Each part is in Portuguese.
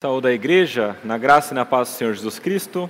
Saúde a igreja, na graça e na paz do Senhor Jesus Cristo.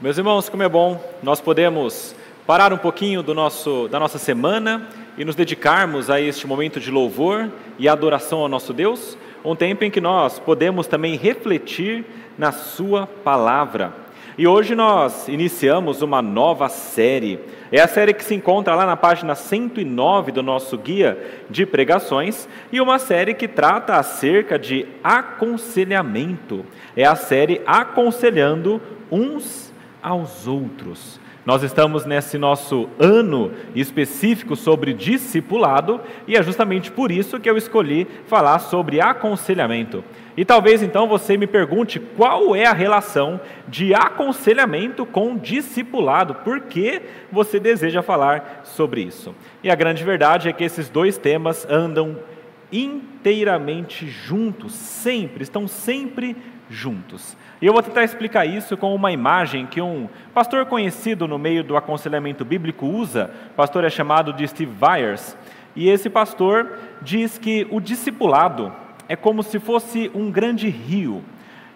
Meus irmãos, como é bom nós podemos parar um pouquinho do nosso, da nossa semana e nos dedicarmos a este momento de louvor e adoração ao nosso Deus, um tempo em que nós podemos também refletir na Sua palavra. E hoje nós iniciamos uma nova série. É a série que se encontra lá na página 109 do nosso guia de pregações e uma série que trata acerca de aconselhamento. É a série Aconselhando uns aos outros. Nós estamos nesse nosso ano específico sobre discipulado e é justamente por isso que eu escolhi falar sobre aconselhamento. E talvez então você me pergunte qual é a relação de aconselhamento com discipulado, por que você deseja falar sobre isso? E a grande verdade é que esses dois temas andam inteiramente juntos, sempre, estão sempre juntos. E eu vou tentar explicar isso com uma imagem que um pastor conhecido no meio do aconselhamento bíblico usa. O pastor é chamado de Steve Byers. E esse pastor diz que o discipulado é como se fosse um grande rio.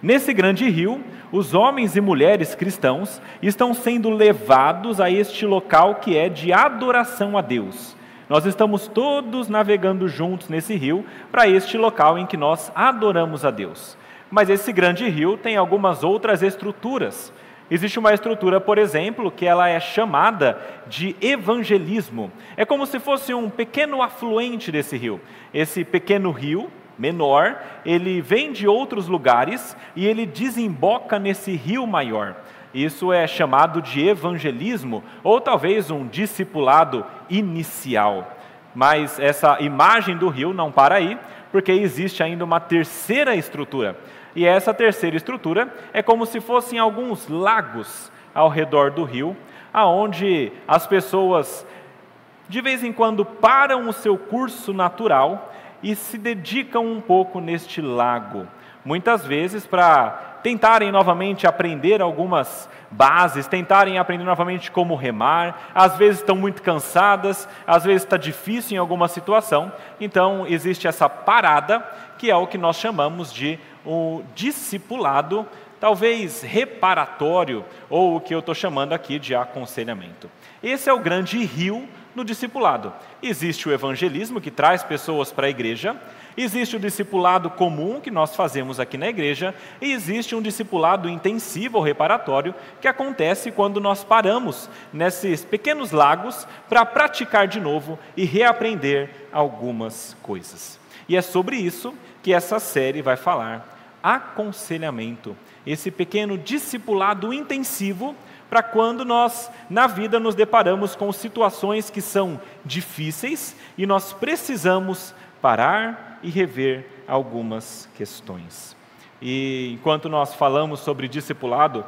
Nesse grande rio, os homens e mulheres cristãos estão sendo levados a este local que é de adoração a Deus. Nós estamos todos navegando juntos nesse rio para este local em que nós adoramos a Deus. Mas esse grande rio tem algumas outras estruturas. Existe uma estrutura, por exemplo, que ela é chamada de evangelismo. É como se fosse um pequeno afluente desse rio. Esse pequeno rio, menor, ele vem de outros lugares e ele desemboca nesse rio maior. Isso é chamado de evangelismo ou talvez um discipulado inicial. Mas essa imagem do rio não para aí, porque existe ainda uma terceira estrutura. E essa terceira estrutura é como se fossem alguns lagos ao redor do rio, aonde as pessoas de vez em quando param o seu curso natural e se dedicam um pouco neste lago. Muitas vezes para tentarem novamente aprender algumas bases, tentarem aprender novamente como remar, às vezes estão muito cansadas, às vezes está difícil em alguma situação, então existe essa parada, que é o que nós chamamos de o discipulado, talvez reparatório, ou o que eu estou chamando aqui de aconselhamento. Esse é o grande rio no discipulado. Existe o evangelismo, que traz pessoas para a igreja, existe o discipulado comum, que nós fazemos aqui na igreja, e existe um discipulado intensivo ou reparatório, que acontece quando nós paramos nesses pequenos lagos para praticar de novo e reaprender algumas coisas. E é sobre isso que essa série vai falar aconselhamento, esse pequeno discipulado intensivo para quando nós, na vida, nos deparamos com situações que são difíceis e nós precisamos parar e rever algumas questões. E enquanto nós falamos sobre discipulado,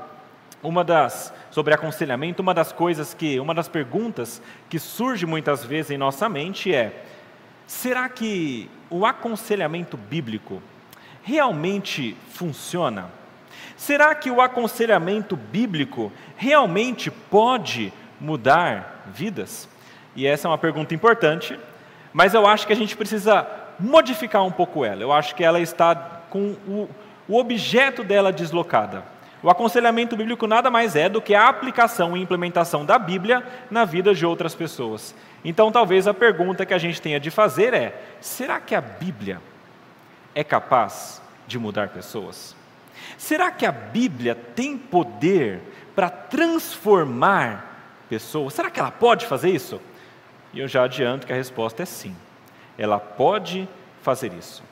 uma das sobre aconselhamento, uma das coisas que, uma das perguntas que surge muitas vezes em nossa mente é: será que o aconselhamento bíblico realmente funciona? Será que o aconselhamento bíblico realmente pode mudar vidas? E essa é uma pergunta importante, mas eu acho que a gente precisa modificar um pouco ela. Eu acho que ela está com o, o objeto dela deslocada. O aconselhamento bíblico nada mais é do que a aplicação e implementação da Bíblia na vida de outras pessoas. Então, talvez a pergunta que a gente tenha de fazer é: será que a Bíblia é capaz de mudar pessoas? Será que a Bíblia tem poder para transformar pessoas? Será que ela pode fazer isso? E eu já adianto que a resposta é sim. Ela pode fazer isso.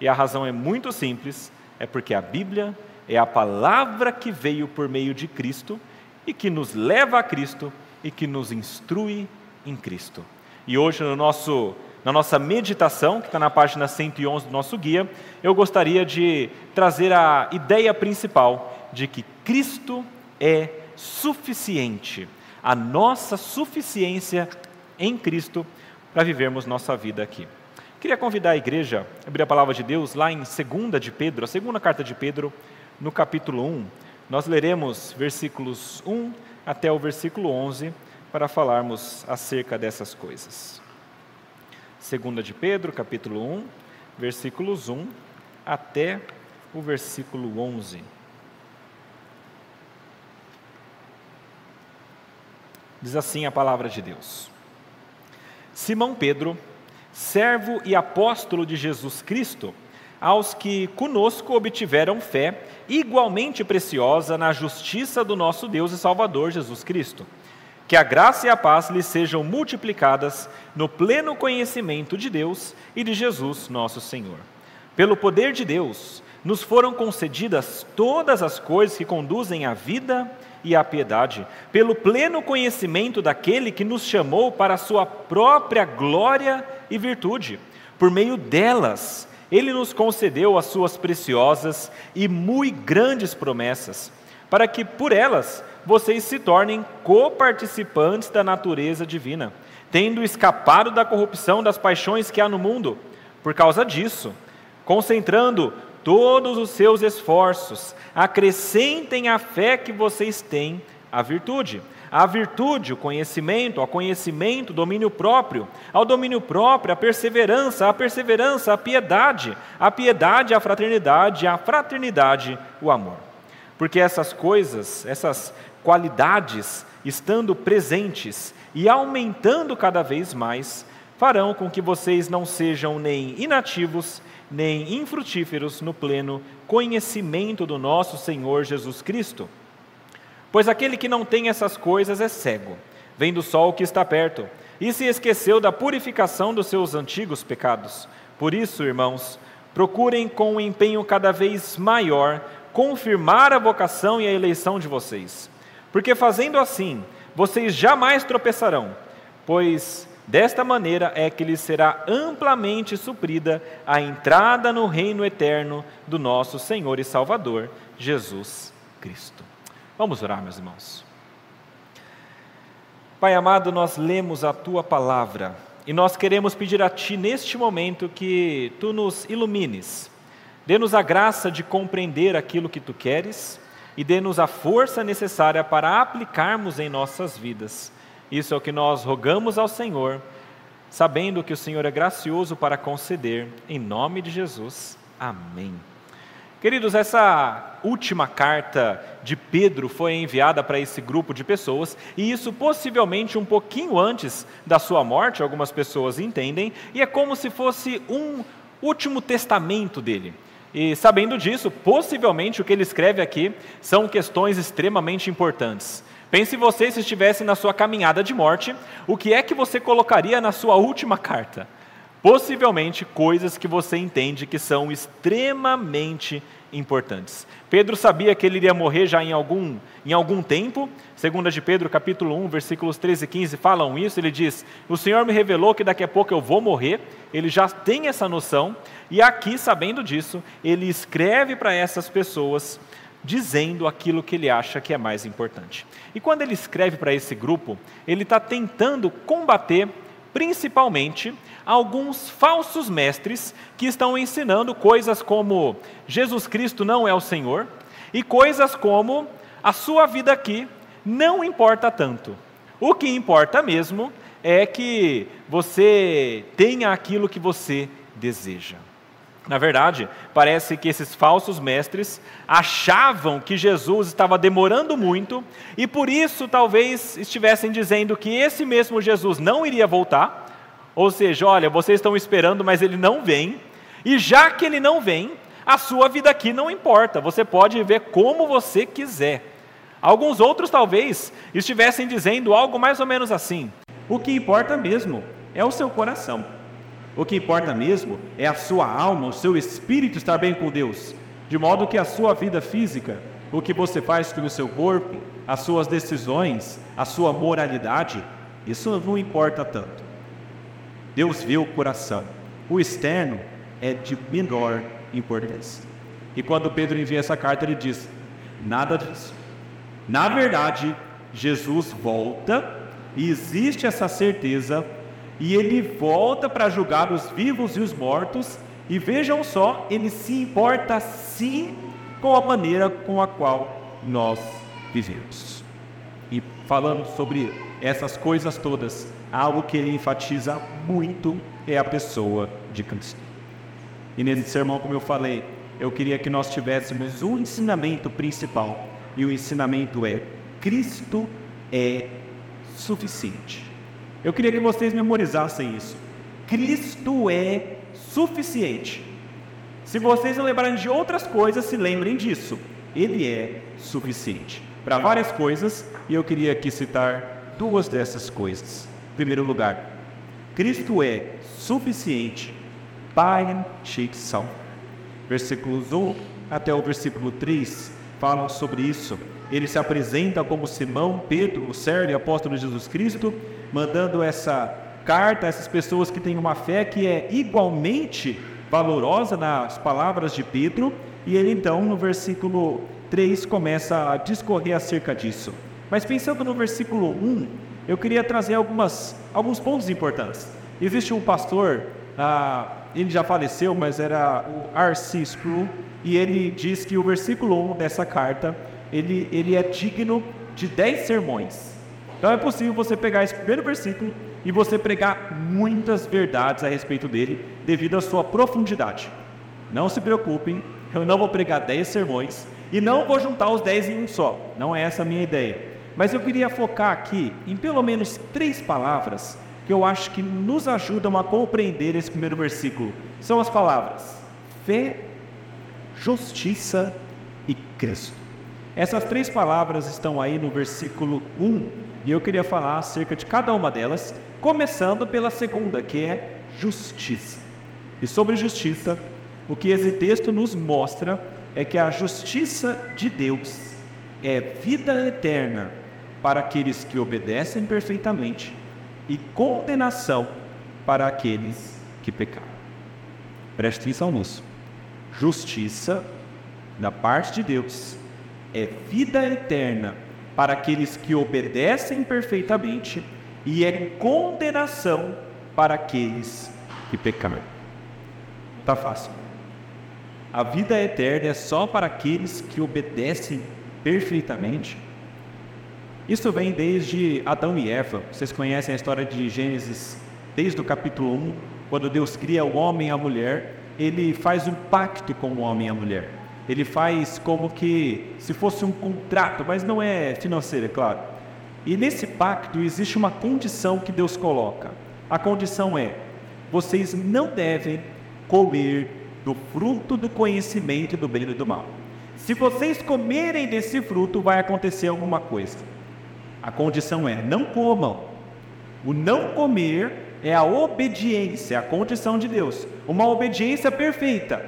E a razão é muito simples: é porque a Bíblia é a palavra que veio por meio de Cristo e que nos leva a Cristo e que nos instrui em Cristo. E hoje, no nosso na nossa meditação, que está na página 111 do nosso guia, eu gostaria de trazer a ideia principal de que Cristo é suficiente, a nossa suficiência em Cristo para vivermos nossa vida aqui. Queria convidar a igreja a abrir a palavra de Deus lá em 2 de Pedro, a segunda carta de Pedro, no capítulo 1. Nós leremos versículos 1 até o versículo 11 para falarmos acerca dessas coisas. Segunda de Pedro, capítulo 1, versículos 1 até o versículo 11. Diz assim a palavra de Deus: Simão Pedro, servo e apóstolo de Jesus Cristo, aos que conosco obtiveram fé igualmente preciosa na justiça do nosso Deus e Salvador Jesus Cristo. Que a graça e a paz lhes sejam multiplicadas no pleno conhecimento de Deus e de Jesus, nosso Senhor. Pelo poder de Deus, nos foram concedidas todas as coisas que conduzem à vida e à piedade, pelo pleno conhecimento daquele que nos chamou para a sua própria glória e virtude. Por meio delas, ele nos concedeu as suas preciosas e muito grandes promessas, para que por elas vocês se tornem coparticipantes da natureza divina, tendo escapado da corrupção das paixões que há no mundo. Por causa disso, concentrando todos os seus esforços, acrescentem à fé que vocês têm a virtude. A virtude, o conhecimento, ao conhecimento, domínio próprio, ao domínio próprio, a perseverança, a perseverança, a piedade, a piedade, a fraternidade, a fraternidade, o amor. Porque essas coisas, essas qualidades, estando presentes e aumentando cada vez mais, farão com que vocês não sejam nem inativos, nem infrutíferos no pleno conhecimento do nosso Senhor Jesus Cristo. Pois aquele que não tem essas coisas é cego, vendo só o que está perto, e se esqueceu da purificação dos seus antigos pecados. Por isso, irmãos, procurem com um empenho cada vez maior confirmar a vocação e a eleição de vocês. Porque fazendo assim, vocês jamais tropeçarão, pois Desta maneira é que lhes será amplamente suprida a entrada no reino eterno do nosso Senhor e Salvador, Jesus Cristo. Vamos orar, meus irmãos. Pai amado, nós lemos a tua palavra e nós queremos pedir a ti neste momento que tu nos ilumines, dê-nos a graça de compreender aquilo que tu queres e dê-nos a força necessária para aplicarmos em nossas vidas isso é o que nós rogamos ao Senhor, sabendo que o Senhor é gracioso para conceder, em nome de Jesus. Amém. Queridos, essa última carta de Pedro foi enviada para esse grupo de pessoas, e isso possivelmente um pouquinho antes da sua morte, algumas pessoas entendem, e é como se fosse um último testamento dele. E sabendo disso, possivelmente o que ele escreve aqui são questões extremamente importantes. Pense você se estivesse na sua caminhada de morte, o que é que você colocaria na sua última carta? Possivelmente coisas que você entende que são extremamente importantes. Pedro sabia que ele iria morrer já em algum, em algum tempo. Segunda de Pedro, capítulo 1, versículos 13 e 15 falam isso. Ele diz: "O Senhor me revelou que daqui a pouco eu vou morrer". Ele já tem essa noção e aqui, sabendo disso, ele escreve para essas pessoas dizendo aquilo que ele acha que é mais importante. E quando ele escreve para esse grupo, ele está tentando combater principalmente alguns falsos mestres que estão ensinando coisas como Jesus Cristo não é o Senhor e coisas como a sua vida aqui não importa tanto. O que importa mesmo é que você tenha aquilo que você deseja. Na verdade, parece que esses falsos mestres achavam que Jesus estava demorando muito e por isso talvez estivessem dizendo que esse mesmo Jesus não iria voltar. Ou seja, olha, vocês estão esperando, mas ele não vem. E já que ele não vem, a sua vida aqui não importa, você pode viver como você quiser. Alguns outros talvez estivessem dizendo algo mais ou menos assim: o que importa mesmo é o seu coração. O que importa mesmo é a sua alma, o seu espírito estar bem com Deus, de modo que a sua vida física, o que você faz com o seu corpo, as suas decisões, a sua moralidade, isso não importa tanto. Deus vê o coração. O externo é de menor importância. E quando Pedro envia essa carta, ele diz: nada disso. Na verdade, Jesus volta e existe essa certeza e ele volta para julgar os vivos e os mortos, e vejam só, ele se importa sim com a maneira com a qual nós vivemos. E falando sobre essas coisas todas, algo que ele enfatiza muito é a pessoa de Cristo. E nesse sermão, como eu falei, eu queria que nós tivéssemos um ensinamento principal. E o ensinamento é: Cristo é suficiente. Eu queria que vocês memorizassem isso. Cristo é suficiente. Se vocês não lembrarem de outras coisas, se lembrem disso. Ele é suficiente para várias coisas, e eu queria aqui citar duas dessas coisas. Em primeiro lugar, Cristo é suficiente para Sheiksal. Versículos 1 até o versículo 3 falam sobre isso. Ele se apresenta como Simão, Pedro, o servo e apóstolo de Jesus Cristo, mandando essa carta a essas pessoas que têm uma fé que é igualmente valorosa nas palavras de Pedro, e ele então, no versículo 3, começa a discorrer acerca disso. Mas pensando no versículo 1, eu queria trazer algumas, alguns pontos importantes. Existe um pastor, ah, ele já faleceu, mas era o R.C. Sproul, e ele diz que o versículo 1 dessa carta, ele, ele é digno de 10 sermões. Então é possível você pegar esse primeiro versículo e você pregar muitas verdades a respeito dele, devido à sua profundidade. Não se preocupem, eu não vou pregar 10 sermões e não vou juntar os 10 em um só. Não é essa a minha ideia. Mas eu queria focar aqui em pelo menos três palavras que eu acho que nos ajudam a compreender esse primeiro versículo. São as palavras fé, justiça e Cristo. Essas três palavras estão aí no versículo 1 e eu queria falar acerca de cada uma delas, começando pela segunda, que é justiça. E sobre justiça, o que esse texto nos mostra é que a justiça de Deus é vida eterna para aqueles que obedecem perfeitamente e condenação para aqueles que pecaram. Preste atenção nisso. Justiça da parte de Deus é vida eterna para aqueles que obedecem perfeitamente e é condenação para aqueles que pecaram. Tá fácil. A vida eterna é só para aqueles que obedecem perfeitamente. Isso vem desde Adão e Eva. Vocês conhecem a história de Gênesis, desde o capítulo 1, quando Deus cria o homem e a mulher, ele faz um pacto com o homem e a mulher. Ele faz como que se fosse um contrato, mas não é financeiro, é claro. E nesse pacto existe uma condição que Deus coloca. A condição é: vocês não devem comer do fruto do conhecimento do bem e do mal. Se vocês comerem desse fruto, vai acontecer alguma coisa. A condição é: não comam. O não comer é a obediência, é a condição de Deus. Uma obediência perfeita.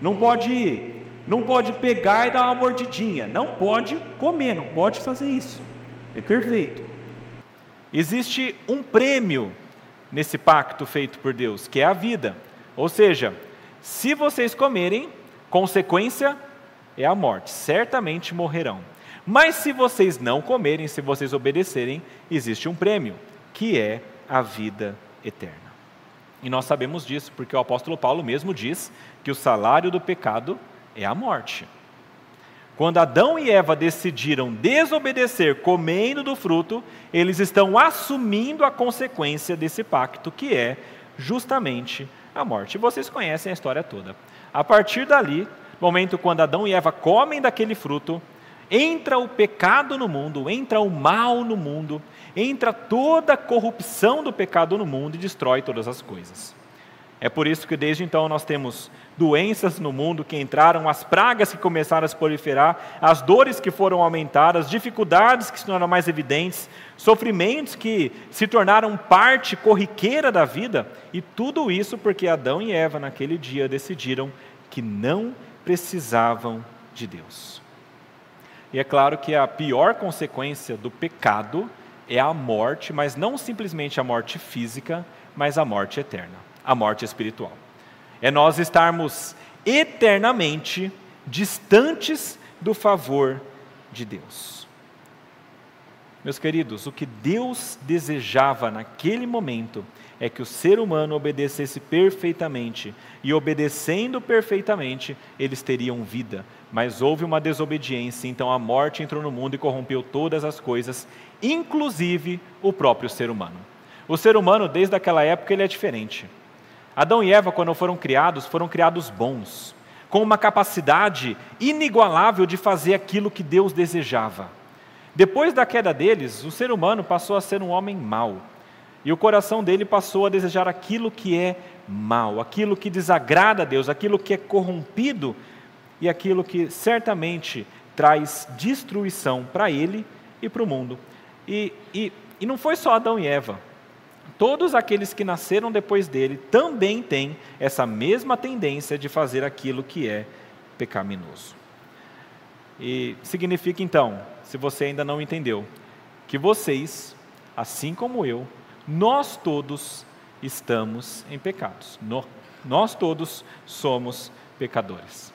Não pode não pode pegar e dar uma mordidinha. Não pode comer, não pode fazer isso. É perfeito. Existe um prêmio nesse pacto feito por Deus, que é a vida. Ou seja, se vocês comerem, consequência é a morte. Certamente morrerão. Mas se vocês não comerem, se vocês obedecerem, existe um prêmio, que é a vida eterna. E nós sabemos disso porque o apóstolo Paulo mesmo diz que o salário do pecado é a morte. Quando Adão e Eva decidiram desobedecer comendo do fruto, eles estão assumindo a consequência desse pacto, que é justamente a morte. E vocês conhecem a história toda. A partir dali, momento quando Adão e Eva comem daquele fruto, entra o pecado no mundo, entra o mal no mundo, entra toda a corrupção do pecado no mundo e destrói todas as coisas. É por isso que desde então nós temos doenças no mundo que entraram, as pragas que começaram a se proliferar, as dores que foram aumentadas, dificuldades que se tornaram mais evidentes, sofrimentos que se tornaram parte corriqueira da vida, e tudo isso porque Adão e Eva naquele dia decidiram que não precisavam de Deus. E é claro que a pior consequência do pecado é a morte, mas não simplesmente a morte física, mas a morte eterna, a morte espiritual é nós estarmos eternamente distantes do favor de Deus. Meus queridos, o que Deus desejava naquele momento é que o ser humano obedecesse perfeitamente, e obedecendo perfeitamente, eles teriam vida. Mas houve uma desobediência, então a morte entrou no mundo e corrompeu todas as coisas, inclusive o próprio ser humano. O ser humano, desde aquela época, ele é diferente. Adão e Eva, quando foram criados, foram criados bons, com uma capacidade inigualável de fazer aquilo que Deus desejava. Depois da queda deles, o ser humano passou a ser um homem mau. E o coração dele passou a desejar aquilo que é mal, aquilo que desagrada a Deus, aquilo que é corrompido e aquilo que certamente traz destruição para ele e para o mundo. E, e, e não foi só Adão e Eva. Todos aqueles que nasceram depois dele também têm essa mesma tendência de fazer aquilo que é pecaminoso. E significa então, se você ainda não entendeu, que vocês, assim como eu, nós todos estamos em pecados. nós todos somos pecadores.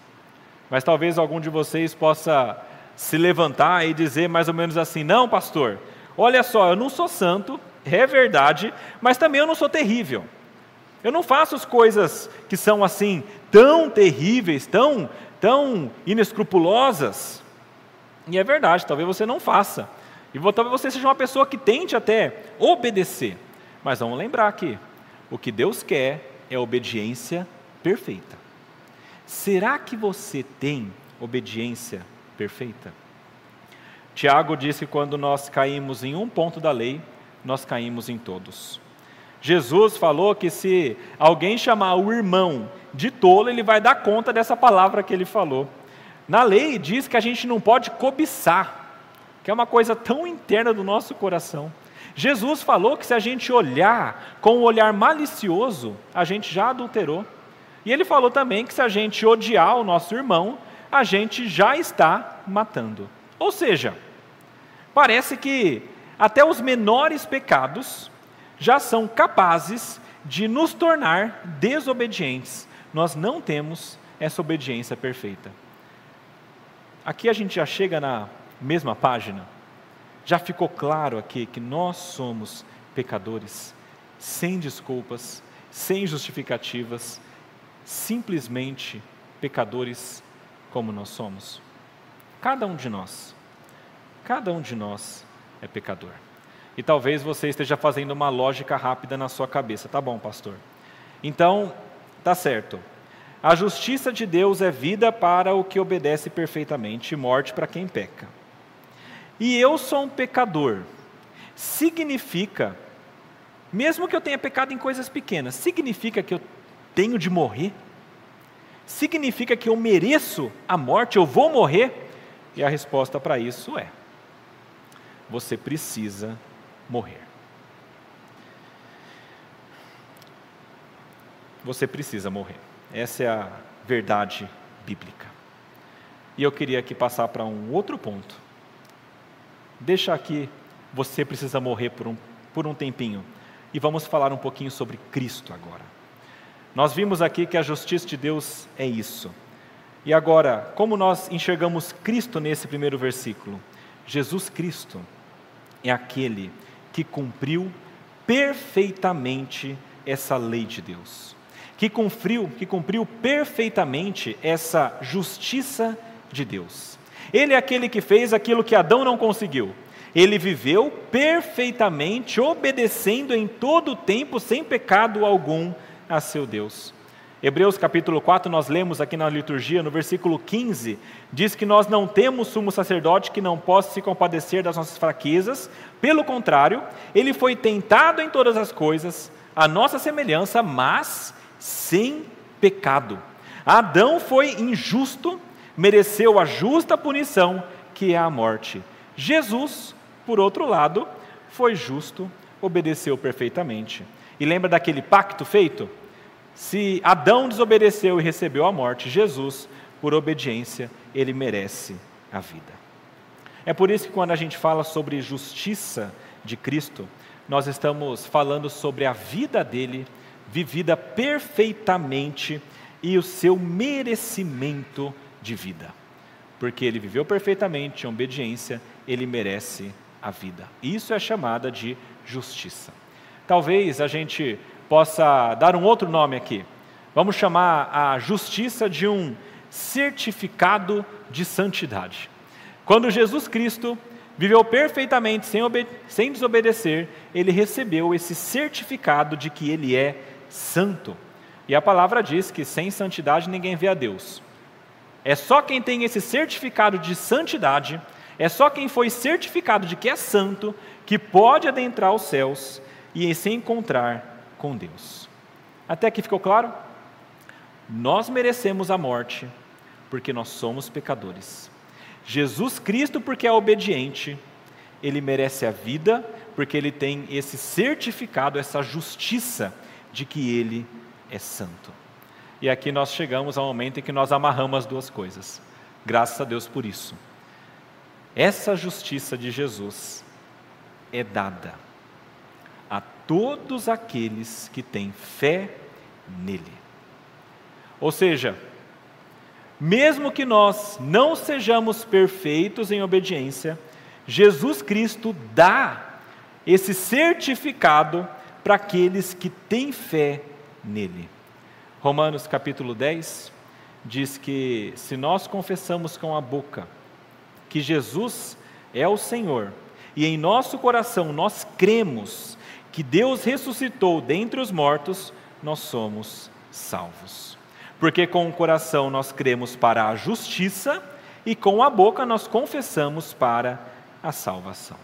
Mas talvez algum de vocês possa se levantar e dizer mais ou menos assim: não, pastor, olha só, eu não sou santo, é verdade, mas também eu não sou terrível. Eu não faço as coisas que são assim tão terríveis, tão, tão inescrupulosas. E é verdade, talvez você não faça. E talvez você seja uma pessoa que tente até obedecer. Mas vamos lembrar que o que Deus quer é obediência perfeita. Será que você tem obediência perfeita? Tiago disse que quando nós caímos em um ponto da lei, nós caímos em todos. Jesus falou que se alguém chamar o irmão de tolo, ele vai dar conta dessa palavra que ele falou. Na lei diz que a gente não pode cobiçar, que é uma coisa tão interna do nosso coração. Jesus falou que se a gente olhar com um olhar malicioso, a gente já adulterou. E ele falou também que se a gente odiar o nosso irmão, a gente já está matando. Ou seja, parece que até os menores pecados já são capazes de nos tornar desobedientes. Nós não temos essa obediência perfeita. Aqui a gente já chega na mesma página. Já ficou claro aqui que nós somos pecadores, sem desculpas, sem justificativas, simplesmente pecadores como nós somos. Cada um de nós, cada um de nós é pecador. E talvez você esteja fazendo uma lógica rápida na sua cabeça. Tá bom, pastor. Então, tá certo. A justiça de Deus é vida para o que obedece perfeitamente e morte para quem peca. E eu sou um pecador. Significa, mesmo que eu tenha pecado em coisas pequenas, significa que eu tenho de morrer? Significa que eu mereço a morte, eu vou morrer? E a resposta para isso é: você precisa morrer. Você precisa morrer. Essa é a verdade bíblica. E eu queria aqui passar para um outro ponto. Deixa aqui, você precisa morrer por um, por um tempinho. E vamos falar um pouquinho sobre Cristo agora. Nós vimos aqui que a justiça de Deus é isso. E agora, como nós enxergamos Cristo nesse primeiro versículo? Jesus Cristo é aquele que cumpriu perfeitamente essa lei de Deus, que cumpriu, que cumpriu perfeitamente essa justiça de Deus. Ele é aquele que fez aquilo que Adão não conseguiu. Ele viveu perfeitamente, obedecendo em todo o tempo, sem pecado algum, a seu Deus. Hebreus capítulo 4, nós lemos aqui na liturgia, no versículo 15, diz que nós não temos sumo sacerdote que não possa se compadecer das nossas fraquezas, pelo contrário, ele foi tentado em todas as coisas, a nossa semelhança, mas sem pecado. Adão foi injusto, mereceu a justa punição, que é a morte. Jesus, por outro lado, foi justo, obedeceu perfeitamente. E lembra daquele pacto feito? Se Adão desobedeceu e recebeu a morte, Jesus, por obediência, ele merece a vida. É por isso que quando a gente fala sobre justiça de Cristo, nós estamos falando sobre a vida dele vivida perfeitamente e o seu merecimento de vida. Porque ele viveu perfeitamente em obediência, ele merece a vida. Isso é chamada de justiça. Talvez a gente possa dar um outro nome aqui. Vamos chamar a justiça de um certificado de santidade. Quando Jesus Cristo viveu perfeitamente sem, sem desobedecer, ele recebeu esse certificado de que ele é santo. E a palavra diz que sem santidade ninguém vê a Deus. É só quem tem esse certificado de santidade, é só quem foi certificado de que é santo, que pode adentrar os céus e se encontrar com Deus. Até aqui ficou claro? Nós merecemos a morte porque nós somos pecadores. Jesus Cristo, porque é obediente, ele merece a vida porque ele tem esse certificado, essa justiça de que ele é santo. E aqui nós chegamos ao momento em que nós amarramos as duas coisas. Graças a Deus por isso. Essa justiça de Jesus é dada a todos aqueles que têm fé nele. Ou seja, mesmo que nós não sejamos perfeitos em obediência, Jesus Cristo dá esse certificado para aqueles que têm fé nele. Romanos capítulo 10 diz que se nós confessamos com a boca que Jesus é o Senhor e em nosso coração nós cremos que Deus ressuscitou dentre os mortos, nós somos salvos. Porque com o coração nós cremos para a justiça e com a boca nós confessamos para a salvação.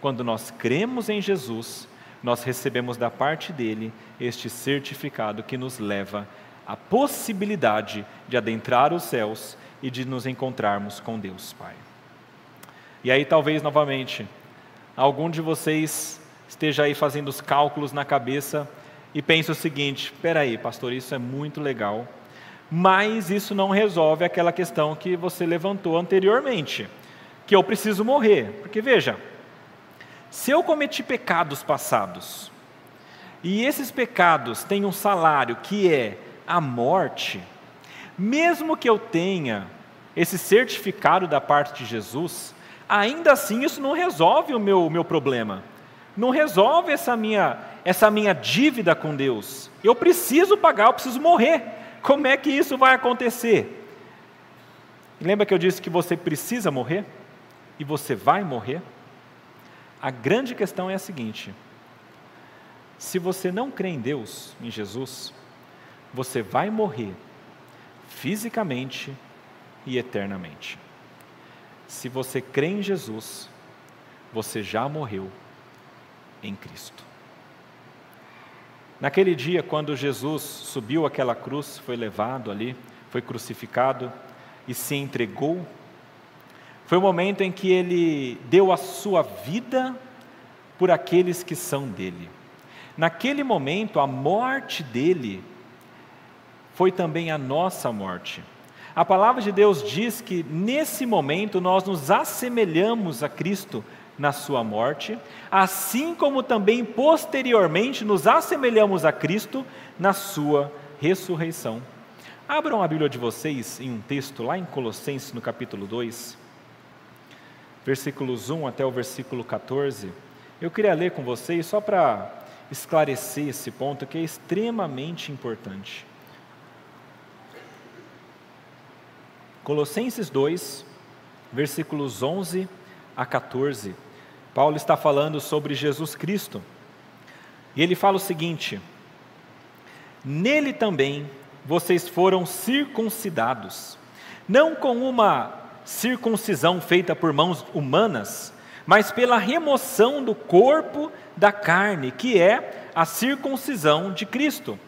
Quando nós cremos em Jesus, nós recebemos da parte dele este certificado que nos leva à possibilidade de adentrar os céus e de nos encontrarmos com Deus Pai. E aí, talvez novamente, algum de vocês esteja aí fazendo os cálculos na cabeça e pense o seguinte: espera aí, pastor, isso é muito legal, mas isso não resolve aquela questão que você levantou anteriormente que eu preciso morrer. Porque veja, se eu cometi pecados passados, e esses pecados têm um salário que é a morte, mesmo que eu tenha esse certificado da parte de Jesus, ainda assim isso não resolve o meu, meu problema, não resolve essa minha, essa minha dívida com Deus. Eu preciso pagar, eu preciso morrer. Como é que isso vai acontecer? Lembra que eu disse que você precisa morrer? e você vai morrer? A grande questão é a seguinte: se você não crê em Deus, em Jesus, você vai morrer fisicamente e eternamente. Se você crê em Jesus, você já morreu em Cristo. Naquele dia, quando Jesus subiu aquela cruz, foi levado ali, foi crucificado e se entregou foi o momento em que ele deu a sua vida por aqueles que são dele. Naquele momento, a morte dele foi também a nossa morte. A palavra de Deus diz que nesse momento nós nos assemelhamos a Cristo na sua morte, assim como também posteriormente nos assemelhamos a Cristo na sua ressurreição. Abram a Bíblia de vocês em um texto lá em Colossenses, no capítulo 2 versículos 1 até o versículo 14. Eu queria ler com vocês só para esclarecer esse ponto que é extremamente importante. Colossenses 2, versículos 11 a 14. Paulo está falando sobre Jesus Cristo. E ele fala o seguinte: Nele também vocês foram circuncidados, não com uma circuncisão feita por mãos humanas, mas pela remoção do corpo da carne, que é a circuncisão de Cristo,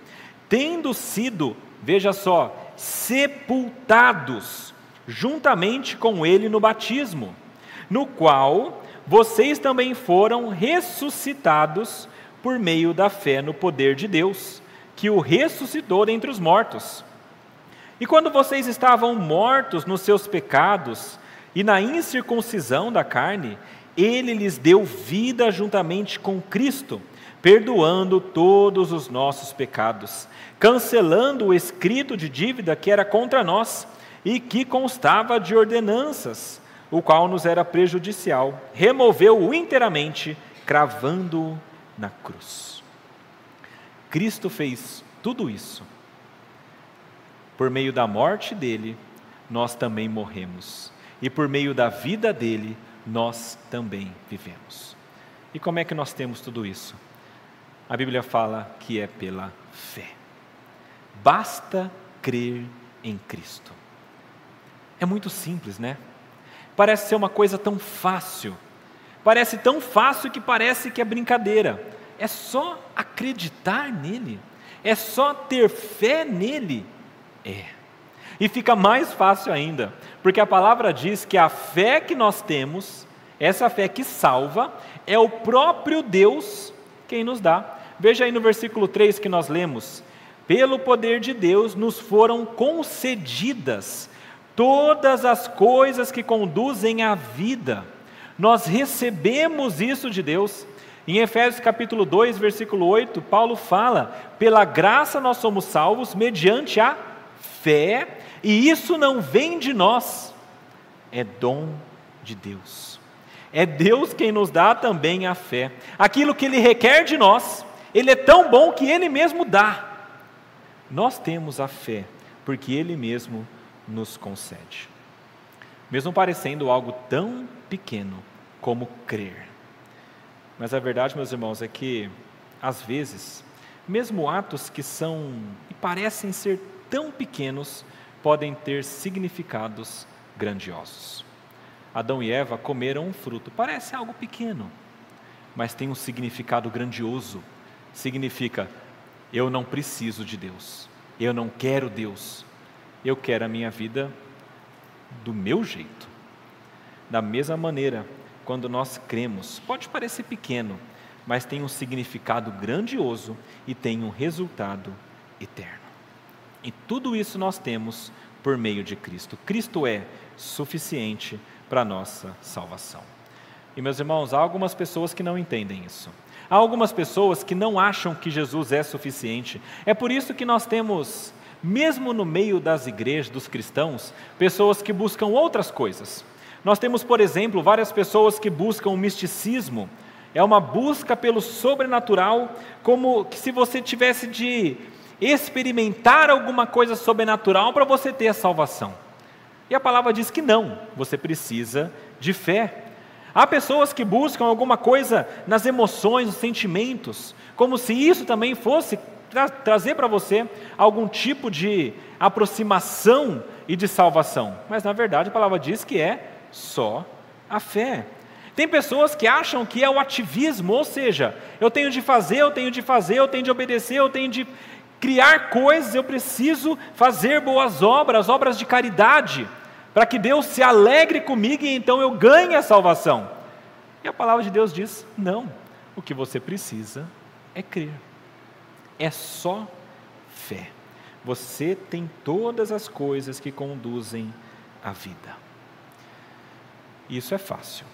tendo sido, veja só, sepultados juntamente com ele no batismo, no qual vocês também foram ressuscitados por meio da fé no poder de Deus, que o ressuscitou dentre os mortos e quando vocês estavam mortos nos seus pecados e na incircuncisão da carne, ele lhes deu vida juntamente com Cristo, perdoando todos os nossos pecados, cancelando o escrito de dívida que era contra nós e que constava de ordenanças, o qual nos era prejudicial, removeu-o inteiramente, cravando-o na cruz. Cristo fez tudo isso por meio da morte dele, nós também morremos. E por meio da vida dele, nós também vivemos. E como é que nós temos tudo isso? A Bíblia fala que é pela fé. Basta crer em Cristo. É muito simples, né? Parece ser uma coisa tão fácil. Parece tão fácil que parece que é brincadeira. É só acreditar nele. É só ter fé nele. É. E fica mais fácil ainda, porque a palavra diz que a fé que nós temos, essa fé que salva, é o próprio Deus quem nos dá. Veja aí no versículo 3 que nós lemos: Pelo poder de Deus nos foram concedidas todas as coisas que conduzem à vida. Nós recebemos isso de Deus. Em Efésios capítulo 2, versículo 8, Paulo fala: "Pela graça nós somos salvos mediante a fé, e isso não vem de nós, é dom de Deus. É Deus quem nos dá também a fé. Aquilo que ele requer de nós, ele é tão bom que ele mesmo dá. Nós temos a fé, porque ele mesmo nos concede. Mesmo parecendo algo tão pequeno como crer. Mas a verdade, meus irmãos, é que, às vezes, mesmo atos que são e parecem ser tão pequenos, podem ter significados grandiosos. Adão e Eva comeram um fruto, parece algo pequeno, mas tem um significado grandioso. Significa, eu não preciso de Deus, eu não quero Deus, eu quero a minha vida do meu jeito. Da mesma maneira, quando nós cremos, pode parecer pequeno, mas tem um significado grandioso e tem um resultado eterno. E tudo isso nós temos por meio de Cristo. Cristo é suficiente para a nossa salvação. E meus irmãos, há algumas pessoas que não entendem isso. Há algumas pessoas que não acham que Jesus é suficiente. É por isso que nós temos, mesmo no meio das igrejas, dos cristãos, pessoas que buscam outras coisas. Nós temos, por exemplo, várias pessoas que buscam o misticismo. É uma busca pelo sobrenatural, como se você tivesse de experimentar alguma coisa sobrenatural para você ter a salvação. E a palavra diz que não, você precisa de fé. Há pessoas que buscam alguma coisa nas emoções, nos sentimentos, como se isso também fosse tra trazer para você algum tipo de aproximação e de salvação. Mas na verdade a palavra diz que é só a fé. Tem pessoas que acham que é o ativismo, ou seja, eu tenho de fazer, eu tenho de fazer, eu tenho de obedecer, eu tenho de criar coisas, eu preciso fazer boas obras, obras de caridade, para que Deus se alegre comigo e então eu ganhe a salvação. E a palavra de Deus diz: não, o que você precisa é crer, é só fé. Você tem todas as coisas que conduzem à vida. Isso é fácil.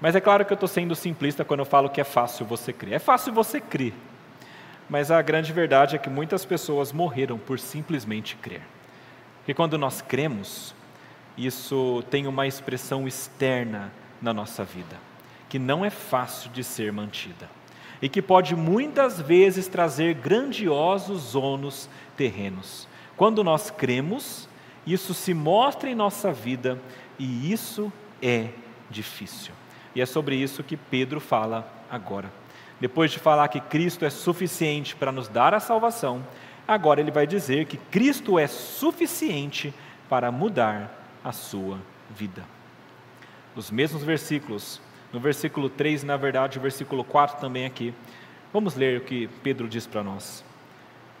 Mas é claro que eu estou sendo simplista quando eu falo que é fácil você crer. É fácil você crer, mas a grande verdade é que muitas pessoas morreram por simplesmente crer. Porque quando nós cremos, isso tem uma expressão externa na nossa vida, que não é fácil de ser mantida e que pode muitas vezes trazer grandiosos ônus terrenos. Quando nós cremos, isso se mostra em nossa vida e isso é difícil. E é sobre isso que Pedro fala agora. Depois de falar que Cristo é suficiente para nos dar a salvação, agora ele vai dizer que Cristo é suficiente para mudar a sua vida. Nos mesmos versículos, no versículo 3, na verdade, o versículo 4 também aqui, vamos ler o que Pedro diz para nós.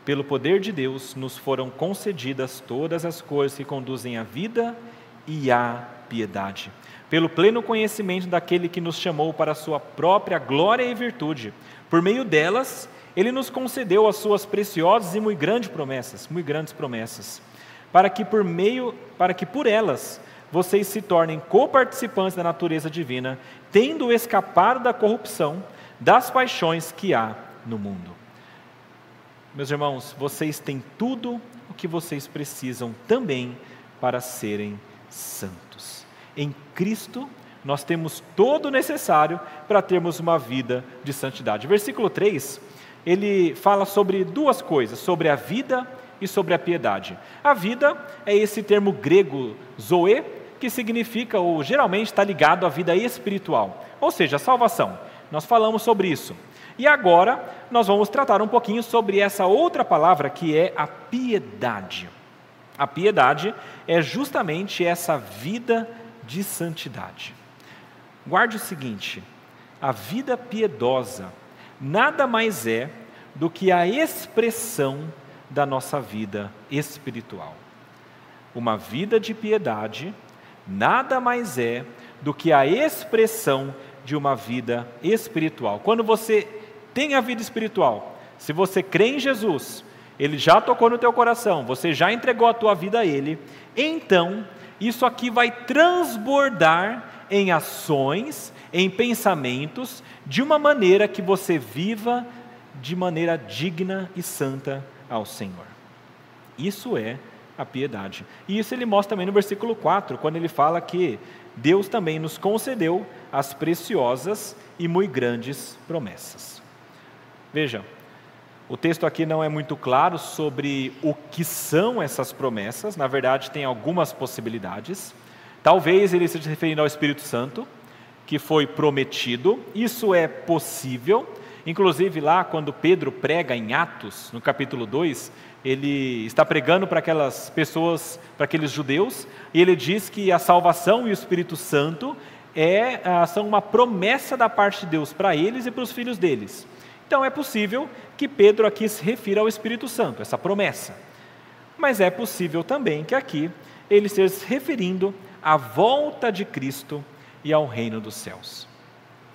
Pelo poder de Deus nos foram concedidas todas as coisas que conduzem à vida e à piedade pelo pleno conhecimento daquele que nos chamou para a sua própria glória e virtude. Por meio delas, ele nos concedeu as suas preciosas e muito grandes promessas, muito grandes promessas, para que por meio, para que por elas vocês se tornem coparticipantes da natureza divina, tendo escapado da corrupção das paixões que há no mundo. Meus irmãos, vocês têm tudo o que vocês precisam também para serem santos. Em Cristo, nós temos todo o necessário para termos uma vida de santidade. Versículo 3, ele fala sobre duas coisas, sobre a vida e sobre a piedade. A vida é esse termo grego zoe, que significa, ou geralmente está ligado à vida espiritual, ou seja, a salvação. Nós falamos sobre isso. E agora nós vamos tratar um pouquinho sobre essa outra palavra que é a piedade. A piedade é justamente essa vida de santidade. Guarde o seguinte: a vida piedosa nada mais é do que a expressão da nossa vida espiritual. Uma vida de piedade nada mais é do que a expressão de uma vida espiritual. Quando você tem a vida espiritual, se você crê em Jesus, ele já tocou no teu coração, você já entregou a tua vida a ele, então isso aqui vai transbordar em ações, em pensamentos, de uma maneira que você viva de maneira digna e santa ao Senhor. Isso é a piedade. E isso ele mostra também no versículo 4, quando ele fala que Deus também nos concedeu as preciosas e muito grandes promessas. Veja, o texto aqui não é muito claro sobre o que são essas promessas, na verdade, tem algumas possibilidades. Talvez ele esteja se referindo ao Espírito Santo, que foi prometido, isso é possível. Inclusive, lá, quando Pedro prega em Atos, no capítulo 2, ele está pregando para aquelas pessoas, para aqueles judeus, e ele diz que a salvação e o Espírito Santo é, ah, são uma promessa da parte de Deus para eles e para os filhos deles. Então é possível que Pedro aqui se refira ao Espírito Santo, essa promessa. Mas é possível também que aqui ele esteja se referindo à volta de Cristo e ao reino dos céus.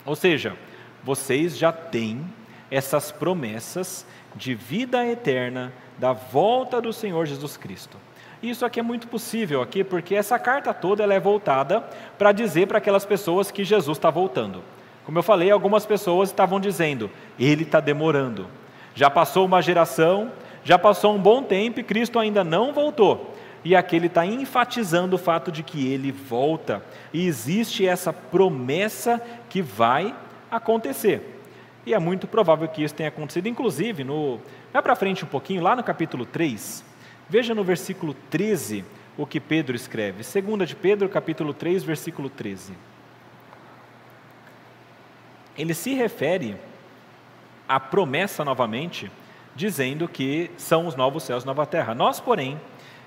Ou seja, vocês já têm essas promessas de vida eterna da volta do Senhor Jesus Cristo. Isso aqui é muito possível aqui, porque essa carta toda ela é voltada para dizer para aquelas pessoas que Jesus está voltando. Como eu falei, algumas pessoas estavam dizendo, ele está demorando. Já passou uma geração, já passou um bom tempo e Cristo ainda não voltou. E aqui ele está enfatizando o fato de que ele volta. E existe essa promessa que vai acontecer. E é muito provável que isso tenha acontecido, inclusive, no, vai para frente um pouquinho, lá no capítulo 3, veja no versículo 13 o que Pedro escreve. Segunda de Pedro, capítulo 3, versículo 13. Ele se refere à promessa novamente, dizendo que são os novos céus e nova terra. Nós, porém,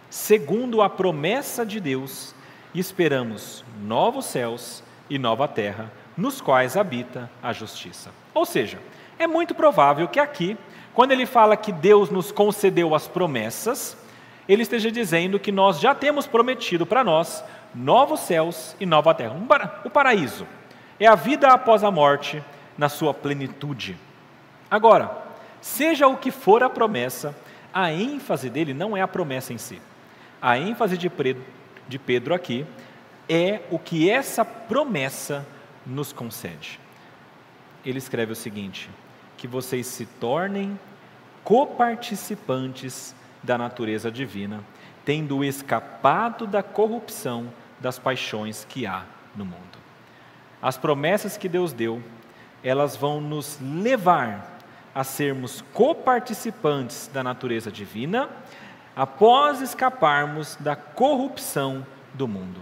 segundo a promessa de Deus, esperamos novos céus e nova terra, nos quais habita a justiça. Ou seja, é muito provável que aqui, quando ele fala que Deus nos concedeu as promessas, ele esteja dizendo que nós já temos prometido para nós novos céus e nova terra. O paraíso é a vida após a morte na sua plenitude. Agora, seja o que for a promessa, a ênfase dele não é a promessa em si. A ênfase de Pedro aqui é o que essa promessa nos concede. Ele escreve o seguinte: que vocês se tornem coparticipantes da natureza divina, tendo escapado da corrupção das paixões que há no mundo. As promessas que Deus deu, elas vão nos levar a sermos coparticipantes da natureza divina, após escaparmos da corrupção do mundo.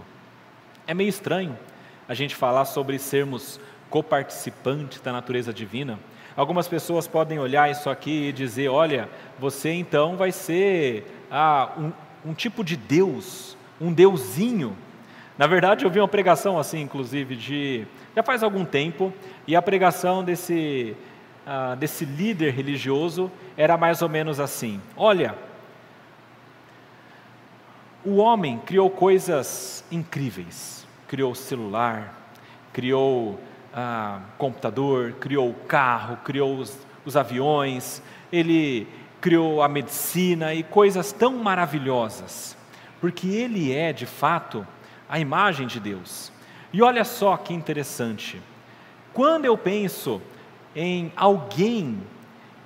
É meio estranho a gente falar sobre sermos coparticipantes da natureza divina. Algumas pessoas podem olhar isso aqui e dizer: olha, você então vai ser ah, um, um tipo de Deus, um deusinho. Na verdade, eu vi uma pregação assim, inclusive, de já faz algum tempo, e a pregação desse, ah, desse líder religioso era mais ou menos assim: olha, o homem criou coisas incríveis. Criou celular, criou ah, computador, criou carro, criou os, os aviões, ele criou a medicina e coisas tão maravilhosas, porque ele é, de fato, a imagem de Deus. E olha só que interessante, quando eu penso em alguém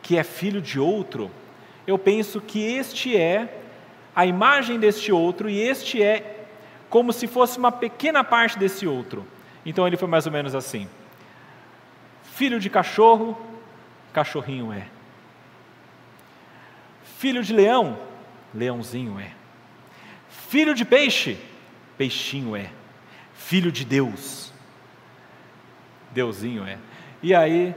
que é filho de outro, eu penso que este é a imagem deste outro e este é como se fosse uma pequena parte desse outro. Então ele foi mais ou menos assim: filho de cachorro, cachorrinho é. Filho de leão, leãozinho é. Filho de peixe, peixinho é. Filho de Deus, Deusinho é. E aí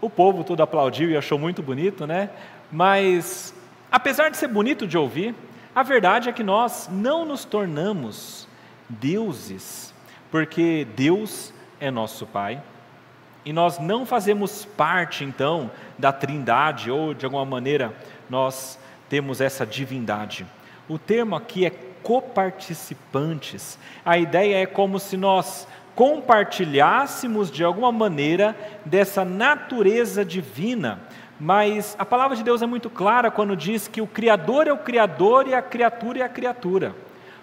o povo todo aplaudiu e achou muito bonito, né? Mas apesar de ser bonito de ouvir, A verdade é que nós não nos tornamos deuses, porque Deus é nosso Pai, e nós não fazemos parte, então, da Trindade, ou de alguma maneira nós temos essa divindade. O termo aqui é coparticipantes. A ideia é como se nós compartilhássemos de alguma maneira dessa natureza divina. Mas a palavra de Deus é muito clara quando diz que o Criador é o Criador e a criatura é a criatura.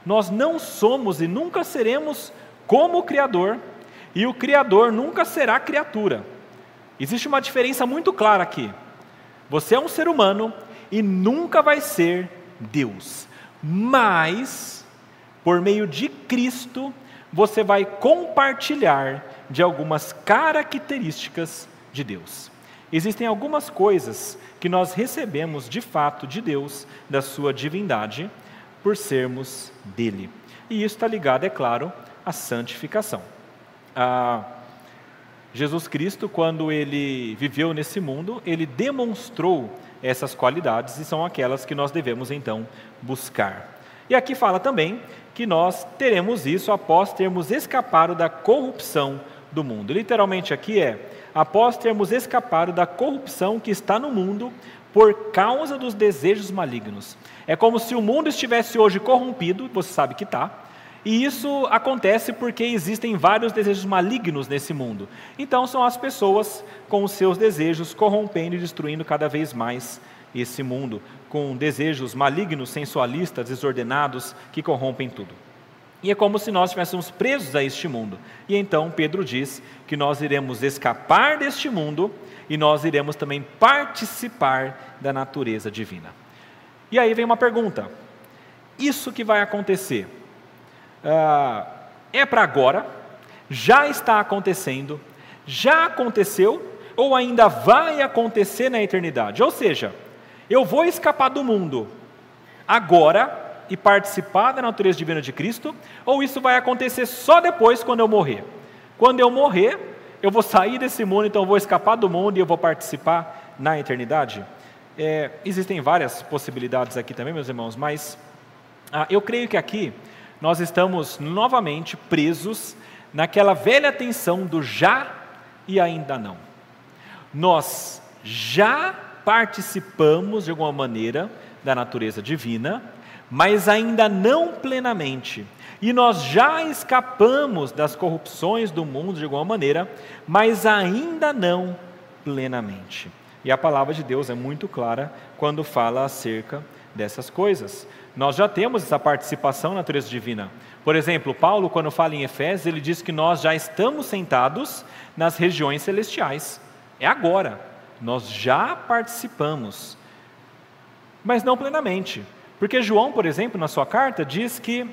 Nós não somos e nunca seremos como o Criador, e o Criador nunca será criatura. Existe uma diferença muito clara aqui. Você é um ser humano e nunca vai ser Deus, mas, por meio de Cristo, você vai compartilhar de algumas características de Deus. Existem algumas coisas que nós recebemos de fato de Deus, da sua divindade, por sermos dele. E isso está ligado, é claro, à santificação. Ah, Jesus Cristo, quando ele viveu nesse mundo, ele demonstrou essas qualidades e são aquelas que nós devemos então buscar. E aqui fala também que nós teremos isso após termos escapado da corrupção do mundo. Literalmente aqui é após termos escapado da corrupção que está no mundo por causa dos desejos malignos. É como se o mundo estivesse hoje corrompido, você sabe que está, e isso acontece porque existem vários desejos malignos nesse mundo. Então, são as pessoas com os seus desejos corrompendo e destruindo cada vez mais esse mundo, com desejos malignos, sensualistas, desordenados, que corrompem tudo. E é como se nós estivéssemos presos a este mundo. E então Pedro diz que nós iremos escapar deste mundo e nós iremos também participar da natureza divina. E aí vem uma pergunta: isso que vai acontecer ah, é para agora? Já está acontecendo? Já aconteceu? Ou ainda vai acontecer na eternidade? Ou seja, eu vou escapar do mundo agora e participar da natureza divina de Cristo, ou isso vai acontecer só depois, quando eu morrer? Quando eu morrer, eu vou sair desse mundo, então eu vou escapar do mundo e eu vou participar na eternidade? É, existem várias possibilidades aqui também, meus irmãos, mas ah, eu creio que aqui nós estamos novamente presos naquela velha tensão do já e ainda não. Nós já participamos de alguma maneira da natureza divina, mas ainda não plenamente. E nós já escapamos das corrupções do mundo de alguma maneira, mas ainda não plenamente. E a palavra de Deus é muito clara quando fala acerca dessas coisas. Nós já temos essa participação na natureza divina. Por exemplo, Paulo, quando fala em Efésios, ele diz que nós já estamos sentados nas regiões celestiais. É agora. Nós já participamos. Mas não plenamente. Porque João, por exemplo, na sua carta, diz que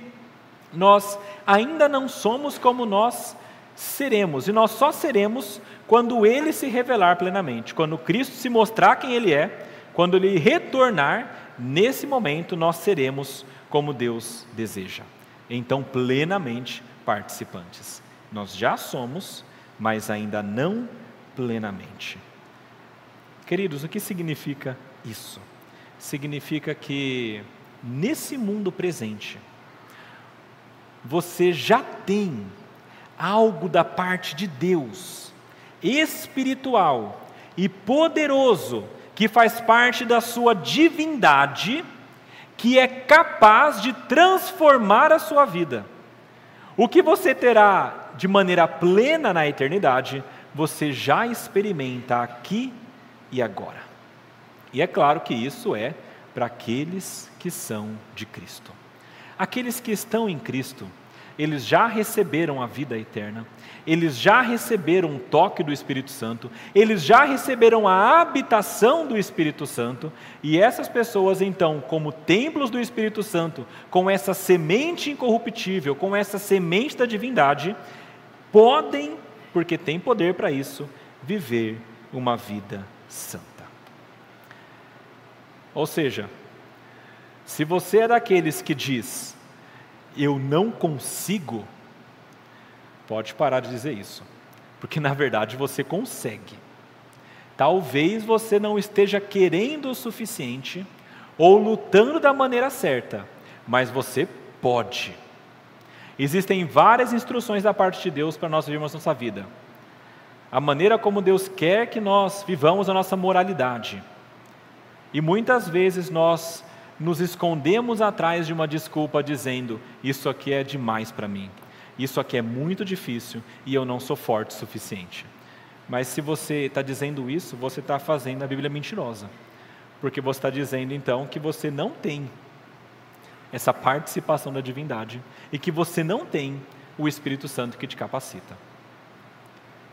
nós ainda não somos como nós seremos. E nós só seremos quando ele se revelar plenamente. Quando Cristo se mostrar quem ele é. Quando ele retornar nesse momento nós seremos como Deus deseja. Então, plenamente participantes. Nós já somos, mas ainda não plenamente. Queridos, o que significa isso? Significa que nesse mundo presente, você já tem algo da parte de Deus, espiritual e poderoso, que faz parte da sua divindade, que é capaz de transformar a sua vida. O que você terá de maneira plena na eternidade, você já experimenta aqui e agora. E é claro que isso é para aqueles que são de Cristo. Aqueles que estão em Cristo, eles já receberam a vida eterna, eles já receberam um toque do Espírito Santo, eles já receberam a habitação do Espírito Santo, e essas pessoas, então, como templos do Espírito Santo, com essa semente incorruptível, com essa semente da divindade, podem, porque têm poder para isso, viver uma vida santa. Ou seja, se você é daqueles que diz, eu não consigo, Pode parar de dizer isso, porque na verdade você consegue. Talvez você não esteja querendo o suficiente, ou lutando da maneira certa, mas você pode. Existem várias instruções da parte de Deus para nós vivermos nossa vida. A maneira como Deus quer que nós vivamos a nossa moralidade. E muitas vezes nós nos escondemos atrás de uma desculpa dizendo: Isso aqui é demais para mim, isso aqui é muito difícil e eu não sou forte o suficiente. Mas se você está dizendo isso, você está fazendo a Bíblia mentirosa, porque você está dizendo então que você não tem essa participação da divindade e que você não tem o Espírito Santo que te capacita.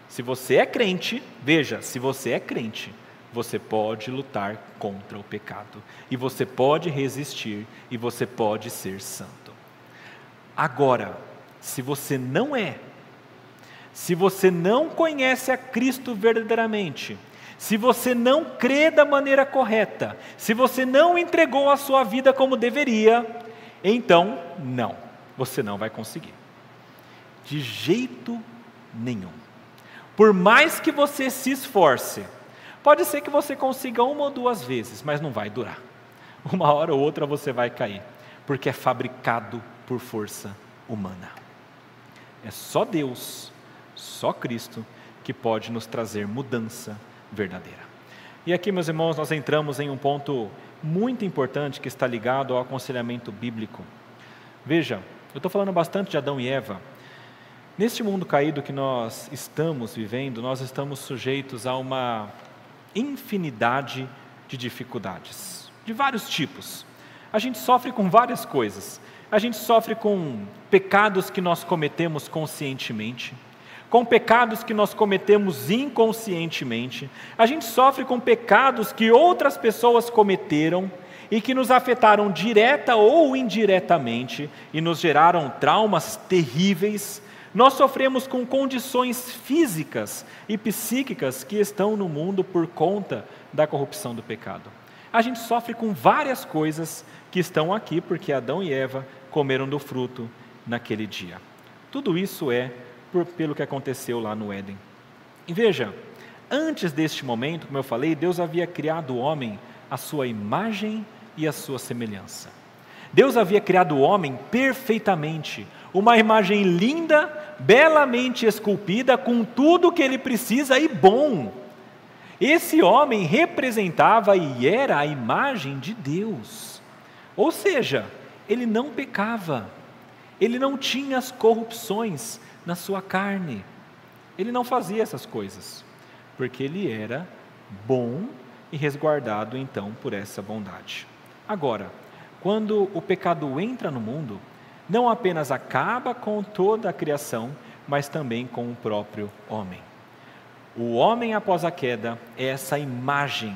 Se você é crente, veja, se você é crente, você pode lutar contra o pecado, e você pode resistir, e você pode ser santo. Agora, se você não é, se você não conhece a Cristo verdadeiramente, se você não crê da maneira correta, se você não entregou a sua vida como deveria, então não, você não vai conseguir. De jeito nenhum. Por mais que você se esforce, Pode ser que você consiga uma ou duas vezes, mas não vai durar. Uma hora ou outra você vai cair, porque é fabricado por força humana. É só Deus, só Cristo, que pode nos trazer mudança verdadeira. E aqui, meus irmãos, nós entramos em um ponto muito importante que está ligado ao aconselhamento bíblico. Veja, eu estou falando bastante de Adão e Eva. Neste mundo caído que nós estamos vivendo, nós estamos sujeitos a uma infinidade de dificuldades, de vários tipos. A gente sofre com várias coisas. A gente sofre com pecados que nós cometemos conscientemente, com pecados que nós cometemos inconscientemente. A gente sofre com pecados que outras pessoas cometeram e que nos afetaram direta ou indiretamente e nos geraram traumas terríveis nós sofremos com condições físicas e psíquicas que estão no mundo por conta da corrupção do pecado. A gente sofre com várias coisas que estão aqui porque Adão e Eva comeram do fruto naquele dia. Tudo isso é por, pelo que aconteceu lá no Éden. E veja, antes deste momento, como eu falei, Deus havia criado o homem à sua imagem e à sua semelhança. Deus havia criado o homem perfeitamente, uma imagem linda belamente esculpida, com tudo o que ele precisa e bom. Esse homem representava e era a imagem de Deus. Ou seja, ele não pecava, ele não tinha as corrupções na sua carne, ele não fazia essas coisas, porque ele era bom e resguardado então por essa bondade. Agora, quando o pecado entra no mundo, não apenas acaba com toda a criação, mas também com o próprio homem. O homem após a queda é essa imagem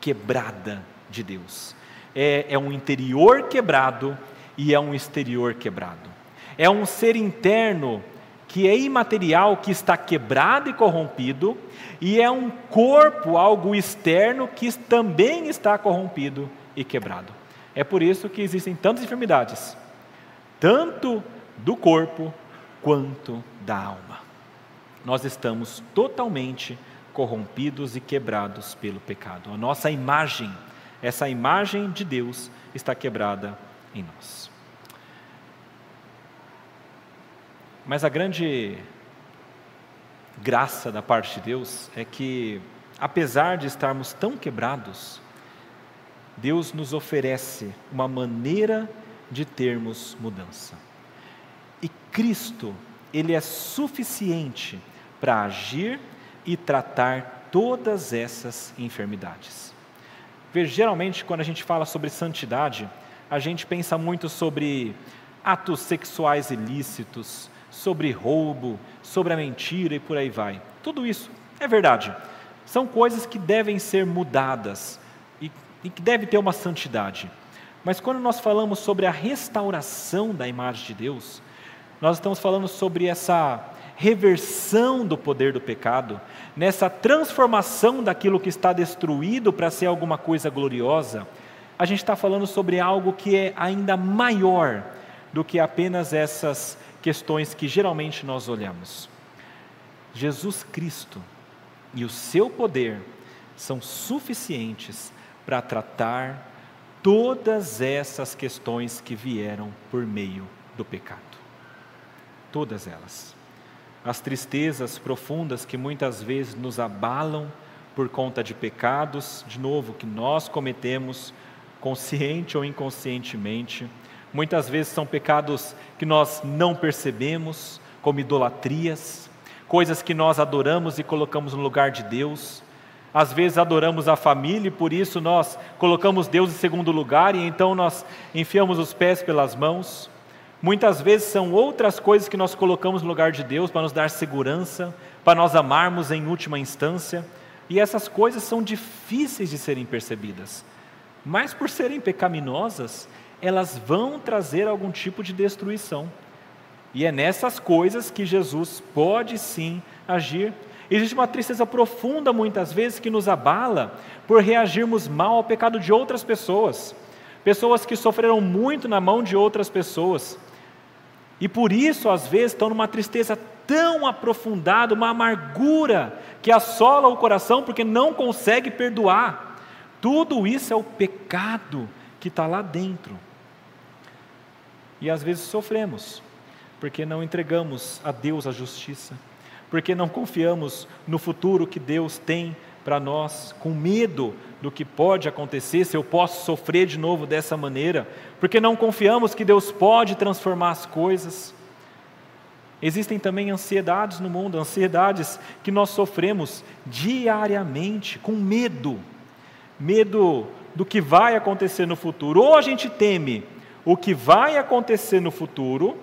quebrada de Deus. É, é um interior quebrado e é um exterior quebrado. É um ser interno que é imaterial, que está quebrado e corrompido, e é um corpo, algo externo, que também está corrompido e quebrado. É por isso que existem tantas enfermidades tanto do corpo quanto da alma. Nós estamos totalmente corrompidos e quebrados pelo pecado. A nossa imagem, essa imagem de Deus, está quebrada em nós. Mas a grande graça da parte de Deus é que, apesar de estarmos tão quebrados, Deus nos oferece uma maneira de termos mudança. E Cristo, ele é suficiente para agir e tratar todas essas enfermidades. Veja, geralmente quando a gente fala sobre santidade, a gente pensa muito sobre atos sexuais ilícitos, sobre roubo, sobre a mentira e por aí vai. Tudo isso é verdade. São coisas que devem ser mudadas e, e que deve ter uma santidade. Mas quando nós falamos sobre a restauração da imagem de Deus, nós estamos falando sobre essa reversão do poder do pecado, nessa transformação daquilo que está destruído para ser alguma coisa gloriosa, a gente está falando sobre algo que é ainda maior do que apenas essas questões que geralmente nós olhamos. Jesus Cristo e o seu poder são suficientes para tratar todas essas questões que vieram por meio do pecado. Todas elas. As tristezas profundas que muitas vezes nos abalam por conta de pecados, de novo, que nós cometemos, consciente ou inconscientemente. Muitas vezes são pecados que nós não percebemos, como idolatrias, coisas que nós adoramos e colocamos no lugar de Deus. Às vezes adoramos a família e por isso nós colocamos Deus em segundo lugar e então nós enfiamos os pés pelas mãos. Muitas vezes são outras coisas que nós colocamos no lugar de Deus para nos dar segurança, para nós amarmos em última instância. E essas coisas são difíceis de serem percebidas. Mas por serem pecaminosas, elas vão trazer algum tipo de destruição. E é nessas coisas que Jesus pode sim agir. Existe uma tristeza profunda muitas vezes que nos abala por reagirmos mal ao pecado de outras pessoas, pessoas que sofreram muito na mão de outras pessoas. E por isso, às vezes, estão numa tristeza tão aprofundada, uma amargura que assola o coração porque não consegue perdoar. Tudo isso é o pecado que está lá dentro. E às vezes sofremos, porque não entregamos a Deus a justiça, porque não confiamos no futuro que Deus tem para nós, com medo do que pode acontecer, se eu posso sofrer de novo dessa maneira, porque não confiamos que Deus pode transformar as coisas. Existem também ansiedades no mundo, ansiedades que nós sofremos diariamente, com medo, medo do que vai acontecer no futuro. Ou a gente teme o que vai acontecer no futuro,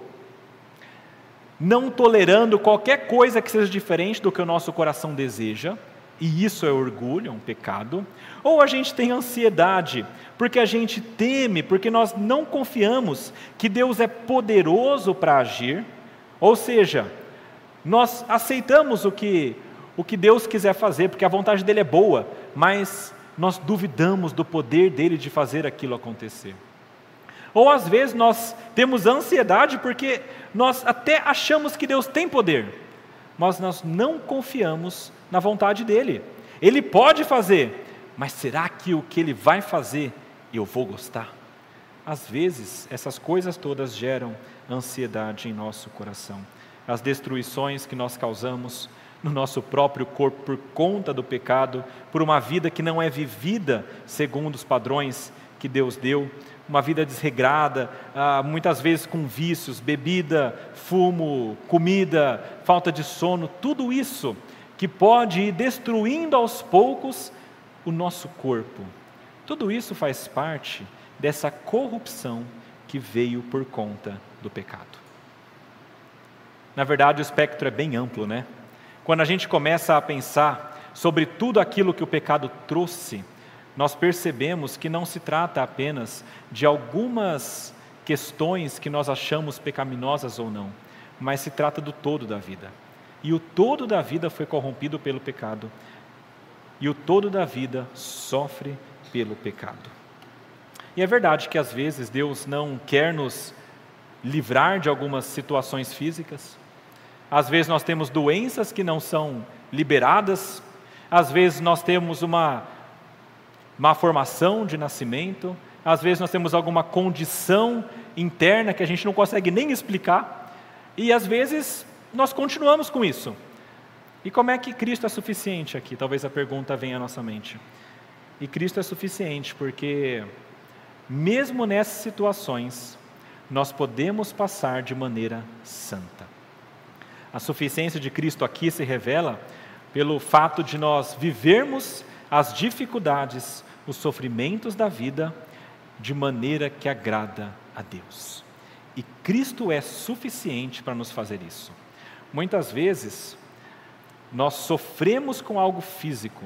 não tolerando qualquer coisa que seja diferente do que o nosso coração deseja, e isso é orgulho, é um pecado, ou a gente tem ansiedade, porque a gente teme, porque nós não confiamos que Deus é poderoso para agir, ou seja, nós aceitamos o que, o que Deus quiser fazer, porque a vontade dele é boa, mas nós duvidamos do poder dele de fazer aquilo acontecer. Ou às vezes nós temos ansiedade porque nós até achamos que Deus tem poder, mas nós não confiamos na vontade dele. Ele pode fazer, mas será que o que ele vai fazer eu vou gostar? Às vezes, essas coisas todas geram ansiedade em nosso coração. As destruições que nós causamos no nosso próprio corpo por conta do pecado, por uma vida que não é vivida segundo os padrões que Deus deu, uma vida desregrada, ah, muitas vezes com vícios, bebida, fumo, comida, falta de sono, tudo isso que pode ir destruindo aos poucos o nosso corpo. Tudo isso faz parte dessa corrupção que veio por conta do pecado. Na verdade, o espectro é bem amplo, né? Quando a gente começa a pensar sobre tudo aquilo que o pecado trouxe, nós percebemos que não se trata apenas de algumas questões que nós achamos pecaminosas ou não, mas se trata do todo da vida. E o todo da vida foi corrompido pelo pecado, e o todo da vida sofre pelo pecado. E é verdade que às vezes Deus não quer nos livrar de algumas situações físicas, às vezes nós temos doenças que não são liberadas, às vezes nós temos uma má formação de nascimento, às vezes nós temos alguma condição interna que a gente não consegue nem explicar, e às vezes nós continuamos com isso. E como é que Cristo é suficiente aqui? Talvez a pergunta venha à nossa mente. E Cristo é suficiente porque, mesmo nessas situações, nós podemos passar de maneira santa. A suficiência de Cristo aqui se revela pelo fato de nós vivermos as dificuldades, os sofrimentos da vida de maneira que agrada a Deus. E Cristo é suficiente para nos fazer isso. Muitas vezes, nós sofremos com algo físico,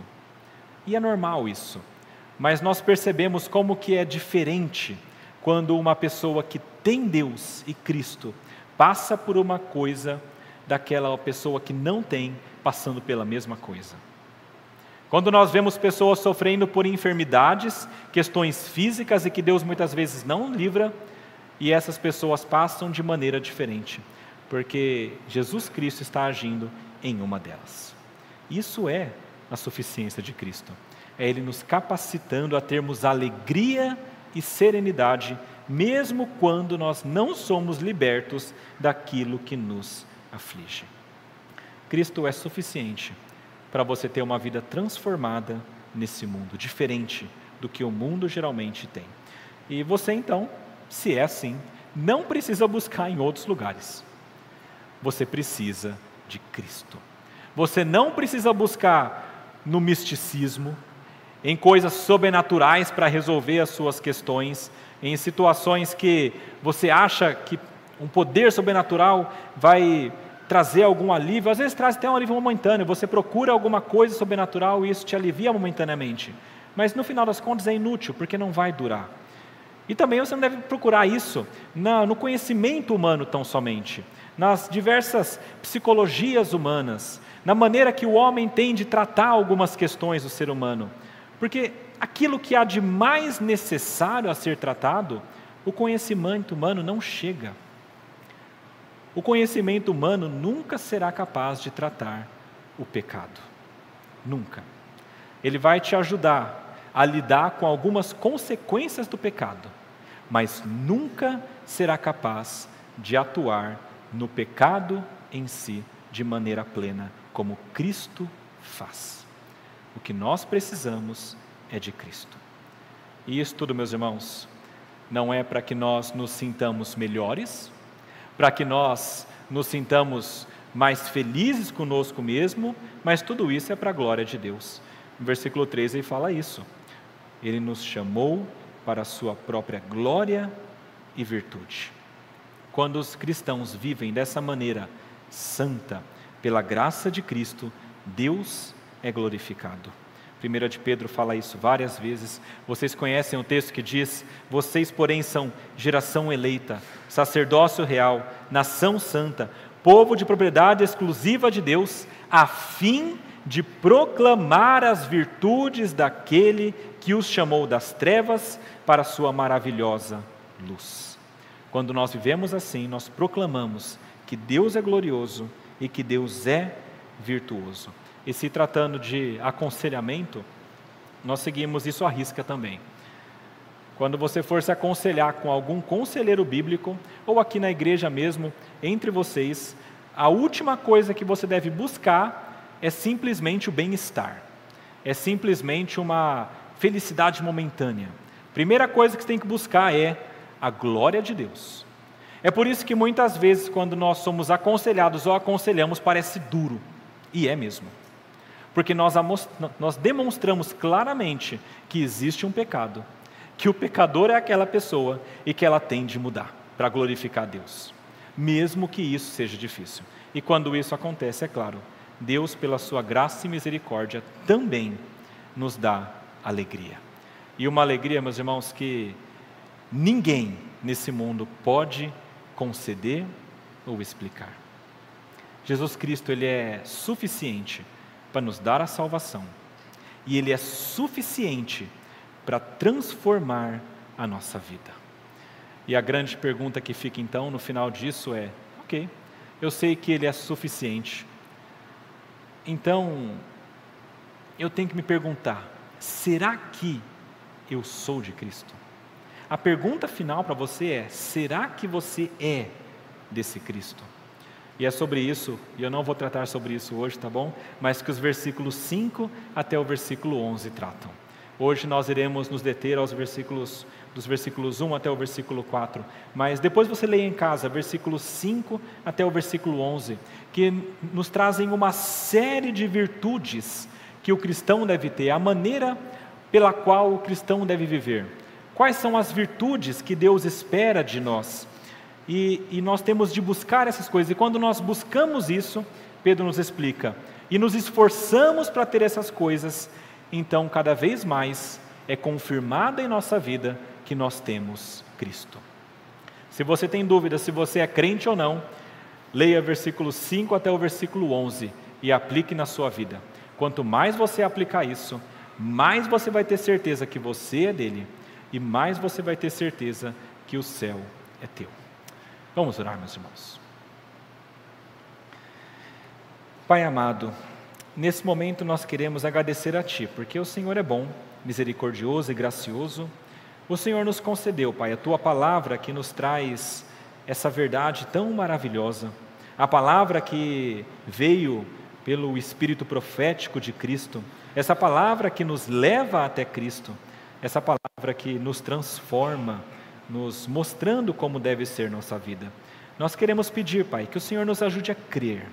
e é normal isso, mas nós percebemos como que é diferente quando uma pessoa que tem Deus e Cristo passa por uma coisa daquela pessoa que não tem passando pela mesma coisa. Quando nós vemos pessoas sofrendo por enfermidades, questões físicas e que Deus muitas vezes não livra, e essas pessoas passam de maneira diferente, porque Jesus Cristo está agindo em uma delas. Isso é a suficiência de Cristo. É Ele nos capacitando a termos alegria e serenidade, mesmo quando nós não somos libertos daquilo que nos aflige. Cristo é suficiente para você ter uma vida transformada nesse mundo, diferente do que o mundo geralmente tem. E você então, se é assim, não precisa buscar em outros lugares. Você precisa de Cristo. Você não precisa buscar no misticismo, em coisas sobrenaturais para resolver as suas questões, em situações que você acha que um poder sobrenatural vai trazer algum alívio, às vezes traz até um alívio momentâneo, você procura alguma coisa sobrenatural e isso te alivia momentaneamente, mas no final das contas é inútil, porque não vai durar. E também você não deve procurar isso no conhecimento humano tão somente, nas diversas psicologias humanas, na maneira que o homem tem de tratar algumas questões do ser humano. Porque aquilo que há de mais necessário a ser tratado, o conhecimento humano não chega. O conhecimento humano nunca será capaz de tratar o pecado. Nunca. Ele vai te ajudar a lidar com algumas consequências do pecado, mas nunca será capaz de atuar no pecado em si de maneira plena, como Cristo faz. O que nós precisamos é de Cristo. E isso tudo, meus irmãos, não é para que nós nos sintamos melhores, para que nós nos sintamos mais felizes conosco mesmo, mas tudo isso é para a glória de Deus. No versículo 13 ele fala isso. Ele nos chamou para a sua própria glória e virtude. Quando os cristãos vivem dessa maneira santa, pela graça de Cristo, Deus é glorificado. 1 de Pedro fala isso várias vezes. Vocês conhecem o texto que diz: Vocês, porém, são geração eleita, sacerdócio real, nação santa, povo de propriedade exclusiva de Deus, a fim de proclamar as virtudes daquele que os chamou das trevas para a sua maravilhosa luz. Quando nós vivemos assim, nós proclamamos que Deus é glorioso e que Deus é virtuoso. E se tratando de aconselhamento, nós seguimos isso à risca também. Quando você for se aconselhar com algum conselheiro bíblico, ou aqui na igreja mesmo, entre vocês, a última coisa que você deve buscar é simplesmente o bem-estar, é simplesmente uma felicidade momentânea. Primeira coisa que você tem que buscar é a glória de Deus. É por isso que muitas vezes, quando nós somos aconselhados ou aconselhamos, parece duro, e é mesmo porque nós, nós demonstramos claramente que existe um pecado, que o pecador é aquela pessoa e que ela tem de mudar para glorificar a Deus, mesmo que isso seja difícil. E quando isso acontece, é claro, Deus, pela sua graça e misericórdia, também nos dá alegria. E uma alegria, meus irmãos, que ninguém nesse mundo pode conceder ou explicar. Jesus Cristo, ele é suficiente para nos dar a salvação. E Ele é suficiente para transformar a nossa vida. E a grande pergunta que fica então no final disso é: ok, eu sei que Ele é suficiente, então eu tenho que me perguntar: será que eu sou de Cristo? A pergunta final para você é: será que você é desse Cristo? E é sobre isso, e eu não vou tratar sobre isso hoje, tá bom? Mas que os versículos 5 até o versículo 11 tratam. Hoje nós iremos nos deter aos versículos dos versículos 1 até o versículo 4, mas depois você leia em casa, versículos 5 até o versículo 11, que nos trazem uma série de virtudes que o cristão deve ter, a maneira pela qual o cristão deve viver. Quais são as virtudes que Deus espera de nós? E, e nós temos de buscar essas coisas. E quando nós buscamos isso, Pedro nos explica, e nos esforçamos para ter essas coisas, então cada vez mais é confirmada em nossa vida que nós temos Cristo. Se você tem dúvida se você é crente ou não, leia versículo 5 até o versículo 11 e aplique na sua vida. Quanto mais você aplicar isso, mais você vai ter certeza que você é dele e mais você vai ter certeza que o céu é teu. Vamos orar, meus irmãos. Pai amado, nesse momento nós queremos agradecer a Ti, porque o Senhor é bom, misericordioso e gracioso. O Senhor nos concedeu, Pai, a tua palavra que nos traz essa verdade tão maravilhosa, a palavra que veio pelo espírito profético de Cristo, essa palavra que nos leva até Cristo, essa palavra que nos transforma, nos mostrando como deve ser nossa vida. Nós queremos pedir, Pai, que o Senhor nos ajude a crer.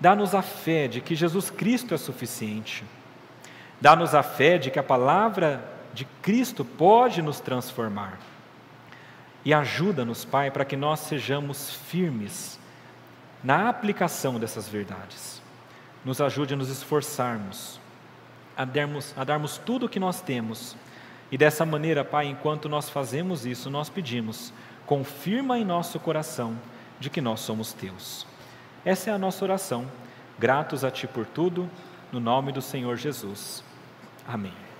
Dá-nos a fé de que Jesus Cristo é suficiente. Dá-nos a fé de que a palavra de Cristo pode nos transformar. E ajuda-nos, Pai, para que nós sejamos firmes na aplicação dessas verdades. Nos ajude a nos esforçarmos, a darmos, a darmos tudo o que nós temos. E dessa maneira, Pai, enquanto nós fazemos isso, nós pedimos, confirma em nosso coração de que nós somos teus. Essa é a nossa oração. Gratos a Ti por tudo, no nome do Senhor Jesus. Amém.